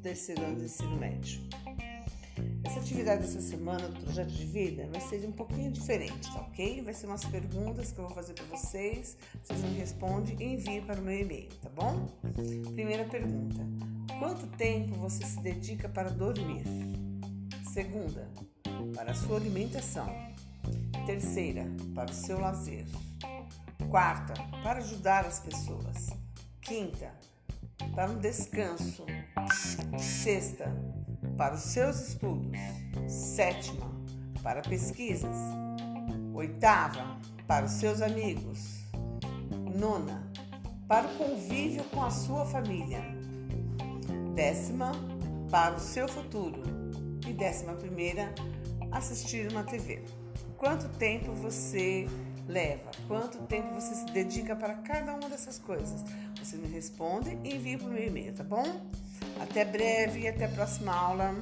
terceiro ano do ensino médio. Essa atividade dessa semana do projeto de vida vai ser um pouquinho diferente, tá ok? Vai ser umas perguntas que eu vou fazer para vocês, vocês me respondem e enviem para o meu e-mail, tá bom? Primeira pergunta: Quanto tempo você se dedica para dormir? Segunda, para a sua alimentação. Terceira, para o seu lazer. Quarta, para ajudar as pessoas. Quinta, para um descanso. Sexta, para os seus estudos. Sétima, para pesquisas. Oitava, para os seus amigos. Nona, para o convívio com a sua família. Décima, para o seu futuro. E décima primeira, assistir uma TV. Quanto tempo você leva? Quanto tempo você se dedica para cada uma dessas coisas? Você me responde e envia para o meu e-mail, tá bom? Até breve e até a próxima aula.